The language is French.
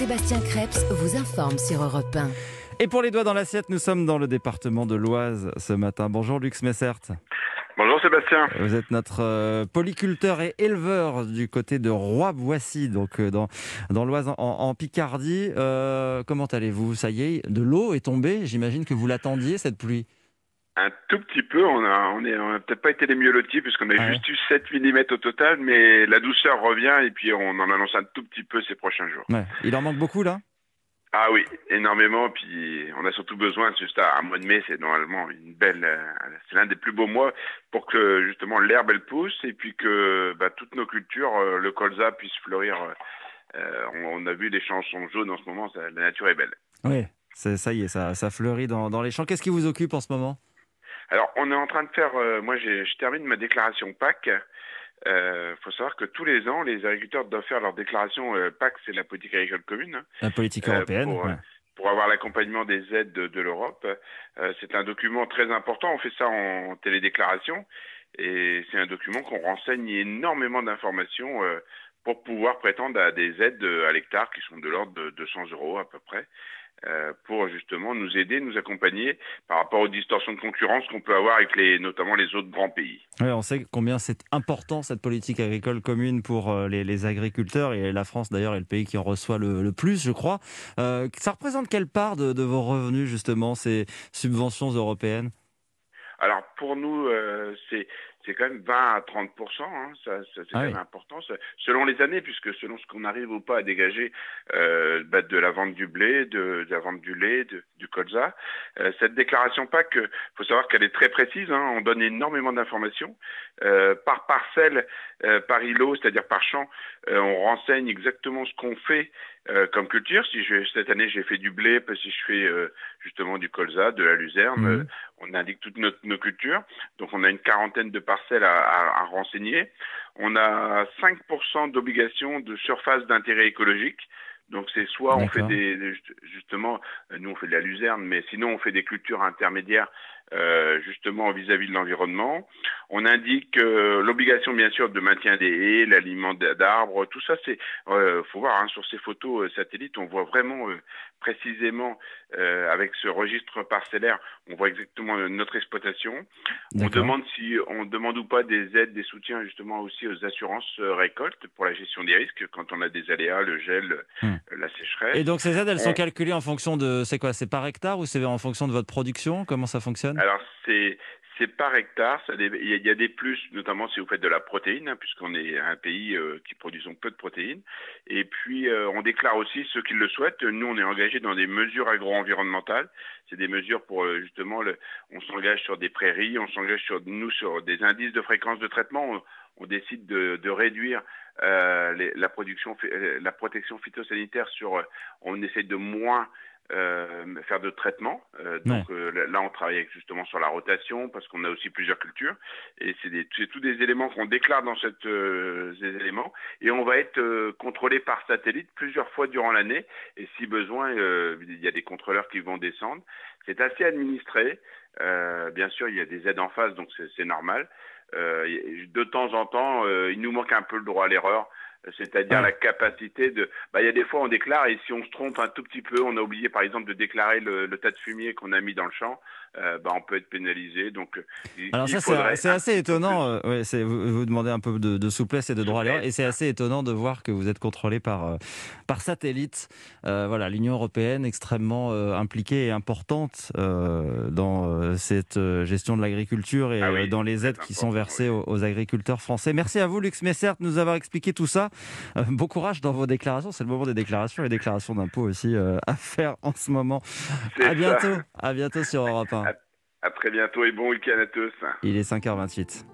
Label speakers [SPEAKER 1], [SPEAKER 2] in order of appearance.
[SPEAKER 1] Sébastien Krebs vous informe sur Europe 1.
[SPEAKER 2] Et pour les doigts dans l'assiette, nous sommes dans le département de l'Oise ce matin. Bonjour Lux Messert.
[SPEAKER 3] Bonjour Sébastien.
[SPEAKER 2] Vous êtes notre euh, polyculteur et éleveur du côté de Roi-Boissy, donc euh, dans, dans l'Oise en, en Picardie. Euh, comment allez-vous? Ça y est, de l'eau est tombée. J'imagine que vous l'attendiez cette pluie.
[SPEAKER 3] Un tout petit peu, on a, on est, on a peut-être pas été les mieux lotis puisqu'on a
[SPEAKER 2] ouais.
[SPEAKER 3] juste eu 7 mm au total, mais la douceur revient et puis on en annonce un tout petit peu ces prochains jours.
[SPEAKER 2] Ouais. Il en manque beaucoup là?
[SPEAKER 3] Ah oui, énormément, puis on a surtout besoin, juste à un mois de mai, c'est normalement une belle, euh, c'est l'un des plus beaux mois pour que justement l'herbe elle pousse et puis que bah, toutes nos cultures, euh, le colza puisse fleurir. Euh, on, a vu des chansons jaunes en ce moment, ça- la nature est belle.
[SPEAKER 2] Oui. Ça y est, ça, ça fleurit dans, dans les champs. Qu'est-ce qui vous occupe en ce moment?
[SPEAKER 3] Alors, on est en train de faire. euh, moi, je termine ma déclaration PAC. Il faut savoir que tous les ans, les agriculteurs doivent faire leur déclaration euh, PAC, c'est la politique agricole commune,
[SPEAKER 2] La politique
[SPEAKER 3] Euh,
[SPEAKER 2] européenne.
[SPEAKER 3] pour,
[SPEAKER 2] ouais.
[SPEAKER 3] pour avoir l'accompagnement des aides de, de l'Europe. Euh, c'est un document très important. On fait ça en télédéclaration et c'est un document qu'on renseigne énormément d'informations euh, pour pouvoir prétendre à des aides euh, à l'hectare qui sont de l'ordre de 200 euros à peu près. Euh, pour justement nous aider, nous accompagner par rapport aux distorsions de concurrence qu'on peut avoir avec les, notamment les autres grands pays.
[SPEAKER 2] Ouais, on sait combien c'est important cette politique agricole commune pour euh, les, les agriculteurs et la France d'ailleurs est le pays qui en reçoit le, le plus, je crois. Euh, ça représente quelle part de, de vos revenus justement ces subventions européennes?
[SPEAKER 3] Alors pour nous, euh, c'est c'est quand même 20 à 30 hein, ça, ça, c'est
[SPEAKER 2] Ah
[SPEAKER 3] quand
[SPEAKER 2] oui.
[SPEAKER 3] même important, ça- selon les années, puisque selon ce qu'on arrive ou pas à dégager euh, bah, de la vente du blé, de, de la vente du lait, de- du colza. Euh, cette déclaration PAC, euh, faut savoir qu'elle est très précise, hein, on donne énormément d'informations. Euh, par parcelle, euh, par îlot, c'est-à-dire par champ, euh, on renseigne exactement ce qu'on fait euh, comme culture. Si je, cette année j'ai fait du blé, si je fais euh, justement du colza, de la luzerne,
[SPEAKER 2] Mhm.
[SPEAKER 3] euh, on indique toutes nos, nos cultures. Donc on a une quarantaine de parcelles à, à- à renseigner. On a 5% d'obligation de surface d'intérêt écologique. Donc c'est soit on fait des- justement, euh, nous on fait de la luzerne, mais sinon on fait des cultures intermédiaires euh, justement vis-à-vis de l'environnement. On indique euh, l'obligation bien sûr de maintien des haies, l'aliment d'arbres, tout ça c'est, euh, faut voir hein, sur ces photos satellites, on voit vraiment précisément avec ce registre parcellaire, on voit exactement notre exploitation. On demande si on demande ou pas des aides, des soutiens justement aussi aux assurances récoltes pour la gestion des risques quand on a des aléas, le gel,
[SPEAKER 2] Hmm.
[SPEAKER 3] la sécheresse.
[SPEAKER 2] Et donc ces aides, elles sont
[SPEAKER 3] On-
[SPEAKER 2] calculées en fonction de, c'est quoi, c'est par hectare ou c'est en fonction de votre production? Comment ça fonctionne?
[SPEAKER 3] Alors c'est c'est par hectare, il y, a- des plus, notamment si vous faites de la protéine, hein, puisqu'on est un pays euh, qui produisons peu de protéines. Et puis euh, on déclare aussi ceux qui le souhaitent. Nous, on est engagé dans des mesures agro-environnementales. C'est des mesures pour euh, justement, le, on s'engage sur des prairies, on s'engage sur nous sur des indices de fréquence de traitement. On, on décide de, de réduire euh, les- la production, la protection phytosanitaire sur. euh, On essaie de moins euh, faire de traitement. Euh, donc euh, là- on travaille justement sur la rotation parce qu'on a aussi plusieurs cultures et c'est tous des éléments qu'on déclare dans cette, euh, ces éléments et on va être euh, contrôlé par satellite plusieurs fois durant l'année et si besoin, euh, il y a des contrôleurs qui vont descendre. C'est assez administré. Euh, bien sûr, il y a des aides en face, donc c'est normal. Euh, de temps en temps, euh, il nous manque un peu le droit à l'erreur. C'est-à-dire
[SPEAKER 2] Ah.
[SPEAKER 3] la capacité de. Bah, il y a des fois on déclare et si on se trompe un tout petit peu, on a oublié par exemple de déclarer le, le tas de fumier qu'on a mis dans le champ, euh, bah, on peut être pénalisé. Donc, il-
[SPEAKER 2] Alors
[SPEAKER 3] il
[SPEAKER 2] ça, c'est assez étonnant. euh, ouais, c'est- vous, vous demandez un peu de, de souplesse et de droit à l'erreur, et c'est assez étonnant de voir que vous êtes contrôlé par euh, par satellite. Voilà, l'Union européenne extrêmement impliquée et importante dans cette gestion de l'agriculture et
[SPEAKER 3] Ah oui,
[SPEAKER 2] dans les aides qui sont versées
[SPEAKER 3] oui.
[SPEAKER 2] aux, aux agriculteurs français. Merci à vous, Lux Messert, de nous avoir expliqué tout ça. Euh, bon courage dans vos déclarations. C'est le moment des déclarations et déclarations d'impôts aussi euh, à faire en ce moment. À
[SPEAKER 3] ça.
[SPEAKER 2] bientôt. À bientôt sur Europe 1.
[SPEAKER 3] À très bientôt et bon week-end à tous.
[SPEAKER 2] Il est 5h28.